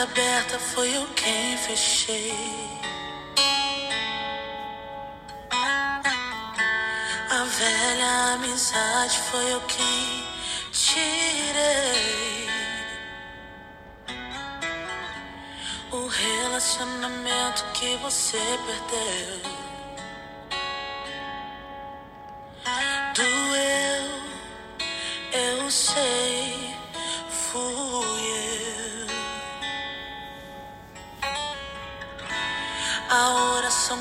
porta aberta foi eu quem fechei. A velha amizade foi eu quem tirei. O relacionamento que você perdeu.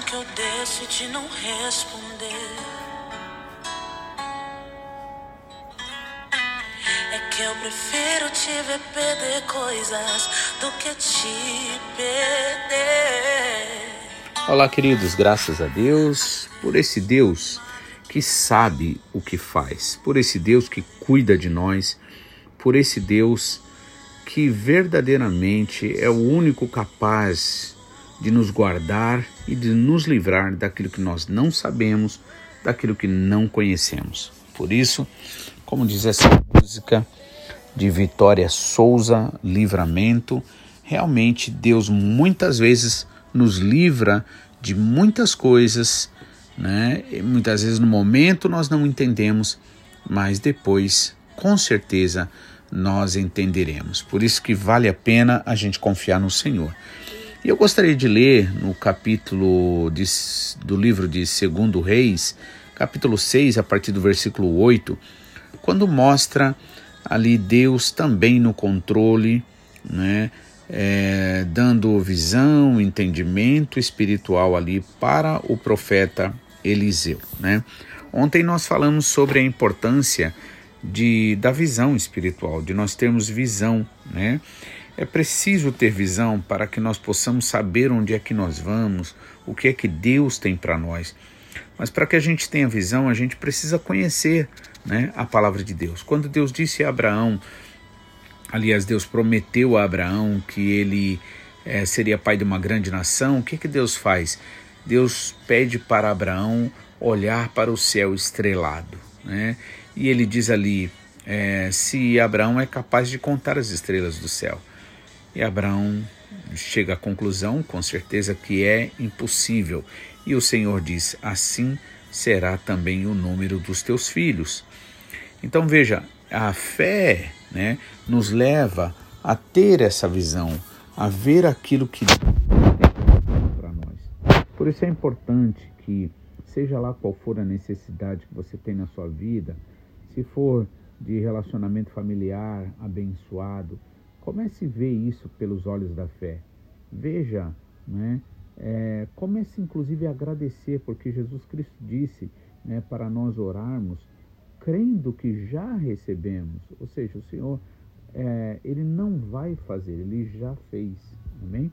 Que eu decidi não responder. É que eu prefiro te ver perder coisas do que te perder. Olá, queridos, graças a Deus por esse Deus que sabe o que faz, por esse Deus que cuida de nós, por esse Deus que verdadeiramente é o único capaz de nos guardar e de nos livrar daquilo que nós não sabemos, daquilo que não conhecemos. Por isso, como diz essa música de Vitória Souza, Livramento, realmente Deus muitas vezes nos livra de muitas coisas né? E muitas vezes no momento nós não entendemos, mas depois, com certeza, nós entenderemos. Por isso que vale a pena a gente confiar no Senhor. E eu gostaria de ler no capítulo de, do livro de Segundo Reis, capítulo 6, a partir do versículo 8, quando mostra ali Deus também no controle, né? É, dando visão, entendimento espiritual ali para o profeta Eliseu. Né? Ontem nós falamos sobre a importância de, da visão espiritual, de nós termos visão. Né? É preciso ter visão para que nós possamos saber onde é que nós vamos, o que é que Deus tem para nós. Mas para que a gente tenha visão, a gente precisa conhecer né, a palavra de Deus. Quando Deus disse a Abraão, aliás, Deus prometeu a Abraão que ele é, seria pai de uma grande nação, o que, que Deus faz? Deus pede para Abraão olhar para o céu estrelado. Né? E ele diz ali: é, se Abraão é capaz de contar as estrelas do céu. E Abraão chega à conclusão, com certeza, que é impossível. E o Senhor diz: assim será também o número dos teus filhos. Então veja, a fé né, nos leva a ter essa visão, a ver aquilo que por isso é importante que, seja lá qual for a necessidade que você tem na sua vida, se for de relacionamento familiar abençoado, comece a ver isso pelos olhos da fé. Veja, né? É, comece inclusive a agradecer, porque Jesus Cristo disse né, para nós orarmos crendo que já recebemos, ou seja, o Senhor é, ele não vai fazer, ele já fez, amém?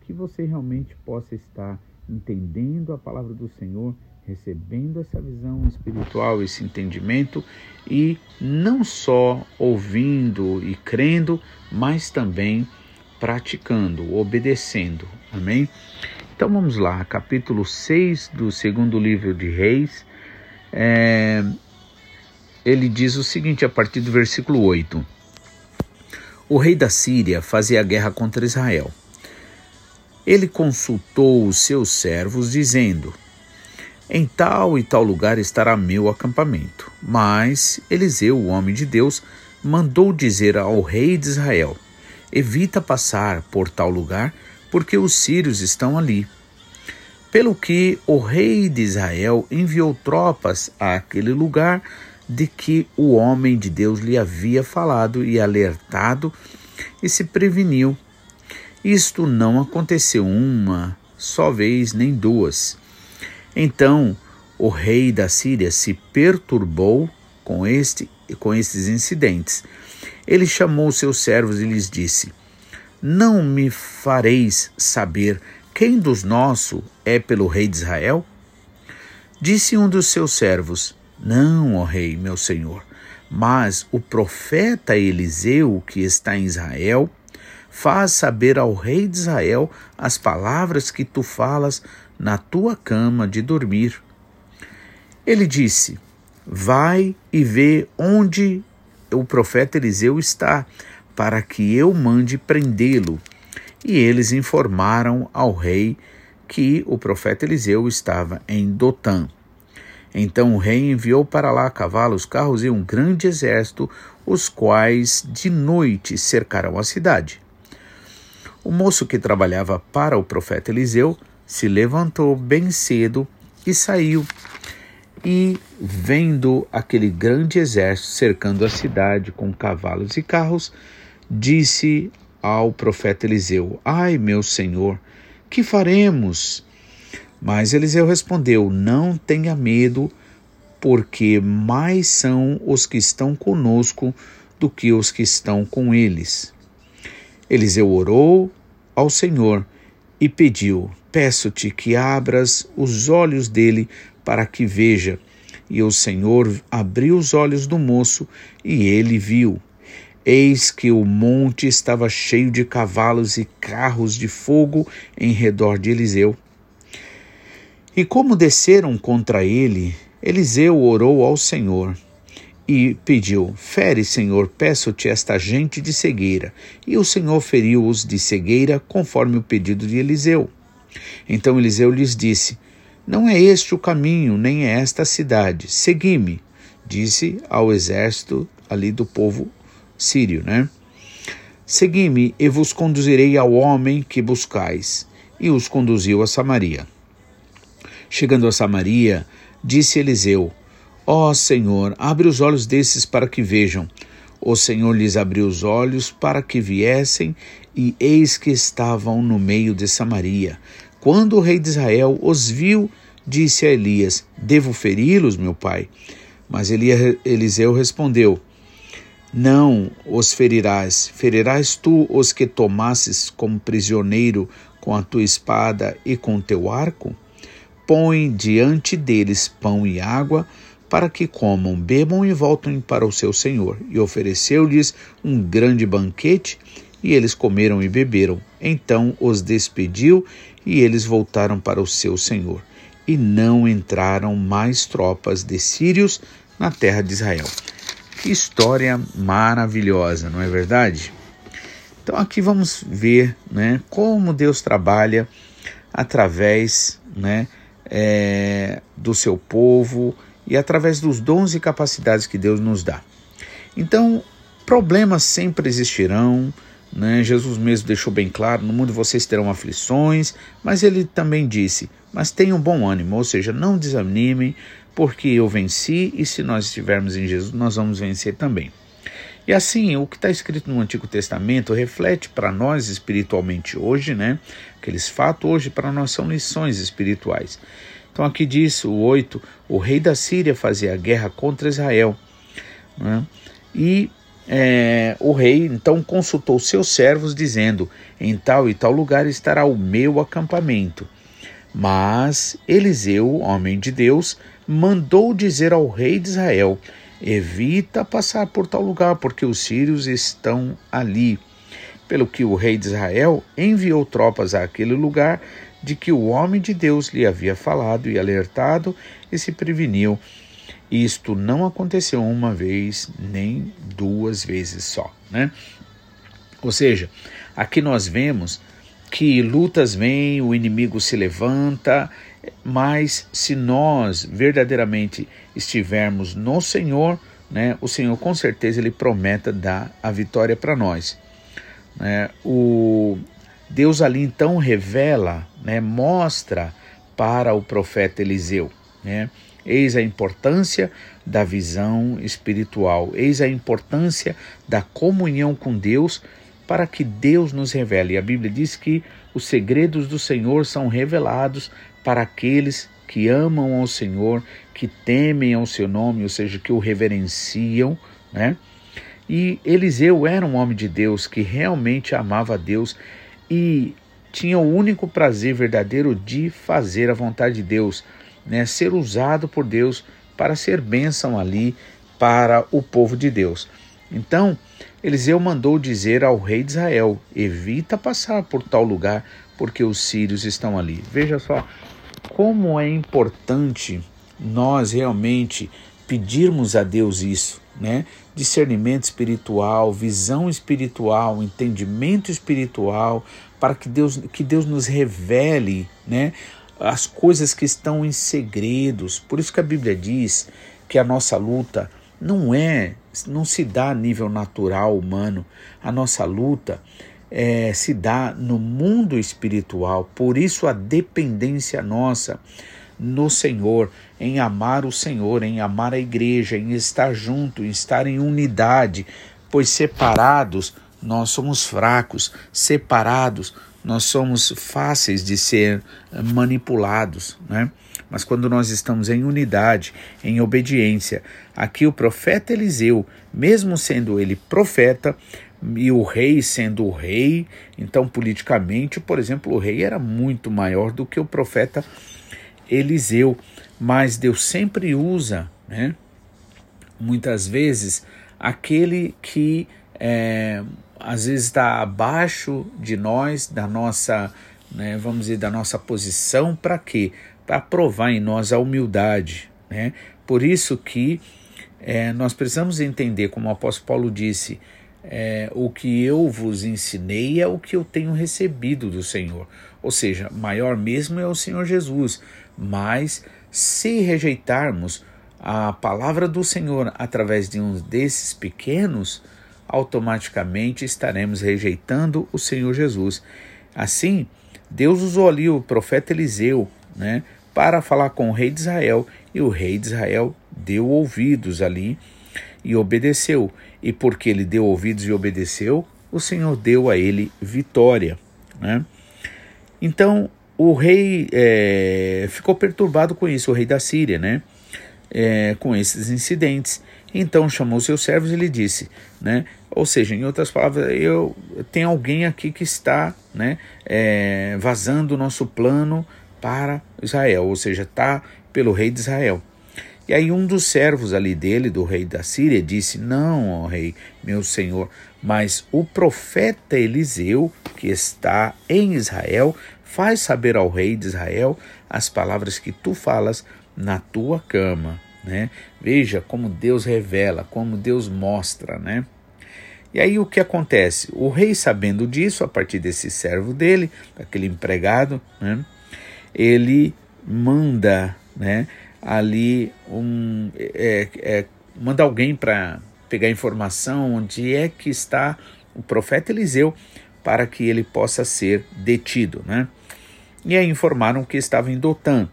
Que você realmente possa estar entendendo a palavra do Senhor, recebendo essa visão espiritual, esse entendimento e não só ouvindo e crendo, mas também praticando, obedecendo. Amém? Então vamos lá, capítulo 6 do segundo livro de Reis. É, ele diz o seguinte a partir do versículo 8: O rei da Síria fazia guerra contra Israel. Ele consultou os seus servos, dizendo: Em tal e tal lugar estará meu acampamento. Mas Eliseu, o homem de Deus, mandou dizer ao rei de Israel: Evita passar por tal lugar, porque os sírios estão ali. Pelo que o rei de Israel enviou tropas àquele lugar de que o homem de Deus lhe havia falado e alertado, e se preveniu isto não aconteceu uma só vez nem duas. Então o rei da Síria se perturbou com este com estes incidentes. Ele chamou seus servos e lhes disse: Não me fareis saber quem dos nossos é pelo rei de Israel? Disse um dos seus servos: Não, ó rei, meu senhor, mas o profeta Eliseu, que está em Israel, faz saber ao rei de Israel as palavras que tu falas na tua cama de dormir. Ele disse: Vai e vê onde o profeta Eliseu está, para que eu mande prendê-lo. E eles informaram ao rei que o profeta Eliseu estava em Dotã. Então o rei enviou para lá cavalos, carros e um grande exército, os quais de noite cercaram a cidade. O moço que trabalhava para o profeta Eliseu se levantou bem cedo e saiu. E, vendo aquele grande exército cercando a cidade com cavalos e carros, disse ao profeta Eliseu: Ai, meu senhor, que faremos? Mas Eliseu respondeu: Não tenha medo, porque mais são os que estão conosco do que os que estão com eles. Eliseu orou ao Senhor e pediu: Peço-te que abras os olhos dele para que veja. E o Senhor abriu os olhos do moço e ele viu. Eis que o monte estava cheio de cavalos e carros de fogo em redor de Eliseu. E como desceram contra ele, Eliseu orou ao Senhor e pediu: Fere, Senhor, peço-te esta gente de cegueira. E o Senhor feriu-os de cegueira, conforme o pedido de Eliseu. Então Eliseu lhes disse: Não é este o caminho, nem é esta a cidade. Segui-me, disse ao exército ali do povo sírio, né? Segui-me e vos conduzirei ao homem que buscais. E os conduziu a Samaria. Chegando a Samaria, disse Eliseu: Ó oh, Senhor, abre os olhos desses para que vejam. O Senhor lhes abriu os olhos para que viessem, e eis que estavam no meio de Samaria. Quando o rei de Israel os viu, disse a Elias: Devo feri-los, meu pai? Mas Eliseu respondeu: Não os ferirás, ferirás tu os que tomasses como prisioneiro com a tua espada e com teu arco? põe diante deles pão e água, para que comam, bebam e voltem para o seu senhor. E ofereceu-lhes um grande banquete, e eles comeram e beberam. Então os despediu, e eles voltaram para o seu senhor. E não entraram mais tropas de sírios na terra de Israel. Que história maravilhosa, não é verdade? Então aqui vamos ver, né, como Deus trabalha através, né, é, do seu povo e através dos dons e capacidades que Deus nos dá. Então, problemas sempre existirão. Né? Jesus mesmo deixou bem claro: no mundo vocês terão aflições, mas ele também disse: mas tenham bom ânimo, ou seja, não desanimem, porque eu venci e se nós estivermos em Jesus, nós vamos vencer também. E assim, o que está escrito no Antigo Testamento reflete para nós espiritualmente hoje, né? Aqueles fatos hoje para nós são lições espirituais. Então aqui diz o 8, o rei da Síria fazia guerra contra Israel. Né? E é, o rei então consultou seus servos, dizendo: Em tal e tal lugar estará o meu acampamento. Mas Eliseu, homem de Deus, mandou dizer ao rei de Israel: Evita passar por tal lugar, porque os sírios estão ali. Pelo que o rei de Israel enviou tropas àquele lugar de que o homem de Deus lhe havia falado e alertado e se preveniu. Isto não aconteceu uma vez nem duas vezes só, né? Ou seja, aqui nós vemos que lutas vêm, o inimigo se levanta, mas se nós verdadeiramente estivermos no Senhor, né, o Senhor com certeza ele promete dar a vitória para nós. Né? O Deus ali então revela, né, mostra para o profeta Eliseu, né? Eis a importância da visão espiritual, eis a importância da comunhão com Deus para que Deus nos revele. A Bíblia diz que os segredos do Senhor são revelados para aqueles que amam ao Senhor, que temem ao seu nome, ou seja, que o reverenciam, né? E Eliseu era um homem de Deus que realmente amava a Deus e tinha o único prazer verdadeiro de fazer a vontade de Deus, né? Ser usado por Deus para ser bênção ali para o povo de Deus. Então, Eliseu mandou dizer ao rei de Israel: evita passar por tal lugar, porque os sírios estão ali. Veja só como é importante nós realmente pedirmos a Deus isso, né? Discernimento espiritual, visão espiritual, entendimento espiritual, para que Deus, que Deus nos revele né, as coisas que estão em segredos. Por isso que a Bíblia diz que a nossa luta não é, não se dá a nível natural humano. A nossa luta é, se dá no mundo espiritual. Por isso a dependência nossa no Senhor, em amar o Senhor, em amar a igreja, em estar junto, em estar em unidade, pois separados nós somos fracos, separados nós somos fáceis de ser manipulados, né? Mas quando nós estamos em unidade, em obediência, aqui o profeta Eliseu, mesmo sendo ele profeta, e o rei sendo o rei, então politicamente, por exemplo, o rei era muito maior do que o profeta Eliseu, mas Deus sempre usa, né, muitas vezes, aquele que é, às vezes está abaixo de nós, da nossa, né, vamos dizer, da nossa posição, para quê? Para provar em nós a humildade. Né? Por isso que é, nós precisamos entender, como o apóstolo Paulo disse, é, o que eu vos ensinei é o que eu tenho recebido do Senhor. Ou seja, maior mesmo é o Senhor Jesus. Mas se rejeitarmos a palavra do Senhor através de um desses pequenos, automaticamente estaremos rejeitando o Senhor Jesus. Assim, Deus usou ali o profeta Eliseu né, para falar com o rei de Israel, e o rei de Israel deu ouvidos ali e obedeceu. E porque ele deu ouvidos e obedeceu, o Senhor deu a ele vitória. Né? Então, o rei é, ficou perturbado com isso, o rei da Síria, né? É, com esses incidentes. Então chamou seus servos e lhe disse, né? Ou seja, em outras palavras, eu tem alguém aqui que está, né? É, vazando o nosso plano para Israel, ou seja, está pelo rei de Israel. E aí um dos servos ali dele, do rei da Síria, disse: Não, ó rei, meu senhor, mas o profeta Eliseu, que está em Israel, faz saber ao rei de Israel as palavras que tu falas na tua cama, né? Veja como Deus revela, como Deus mostra, né? E aí o que acontece? O rei, sabendo disso, a partir desse servo dele, daquele empregado, né? Ele manda, né? Ali um, é, é, manda alguém para pegar informação onde é que está o profeta Eliseu para que ele possa ser detido, né? E aí informaram que estava em Dotã.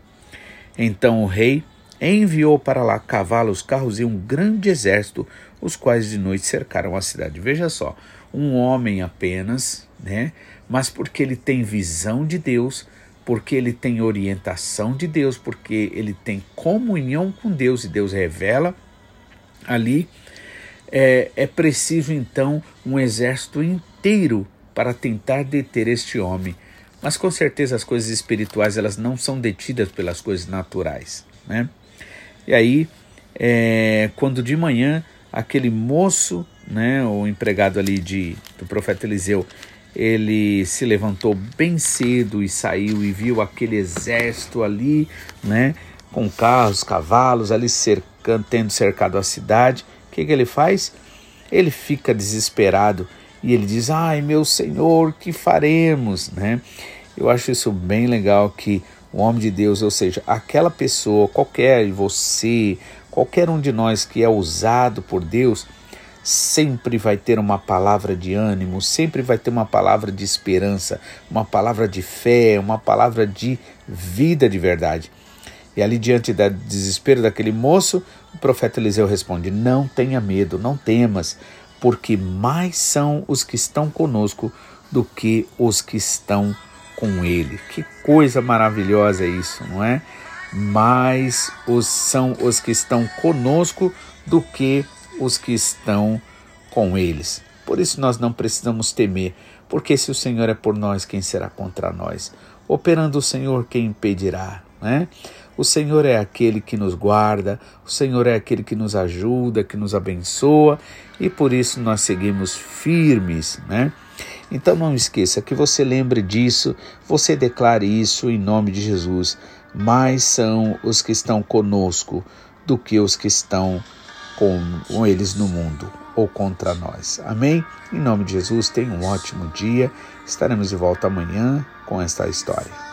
Então o rei enviou para lá cavalos, carros e um grande exército, os quais de noite cercaram a cidade. Veja só, um homem apenas, né? Mas porque ele tem visão de Deus, porque ele tem orientação de Deus, porque ele tem comunhão com Deus e Deus revela ali, é, é preciso então um exército inteiro para tentar deter este homem mas com certeza as coisas espirituais elas não são detidas pelas coisas naturais, né? E aí, é, quando de manhã aquele moço, né, o empregado ali de, do profeta Eliseu, ele se levantou bem cedo e saiu e viu aquele exército ali, né, com carros, cavalos ali cercando, tendo cercado a cidade. O que, que ele faz? Ele fica desesperado e ele diz: Ai, meu Senhor, que faremos? Né? Eu acho isso bem legal que o homem de Deus, ou seja, aquela pessoa, qualquer você, qualquer um de nós que é usado por Deus, sempre vai ter uma palavra de ânimo, sempre vai ter uma palavra de esperança, uma palavra de fé, uma palavra de vida de verdade. E ali diante do desespero daquele moço, o profeta Eliseu responde: Não tenha medo, não temas, porque mais são os que estão conosco do que os que estão com ele. Que coisa maravilhosa é isso, não é? Mais os são os que estão conosco do que os que estão com eles. Por isso nós não precisamos temer, porque se o Senhor é por nós, quem será contra nós? Operando o Senhor, quem impedirá? Né? O Senhor é aquele que nos guarda, o Senhor é aquele que nos ajuda, que nos abençoa, e por isso nós seguimos firmes, né? Então não esqueça que você lembre disso, você declare isso em nome de Jesus. Mais são os que estão conosco do que os que estão com, com eles no mundo ou contra nós. Amém? Em nome de Jesus, tenha um ótimo dia. Estaremos de volta amanhã com esta história.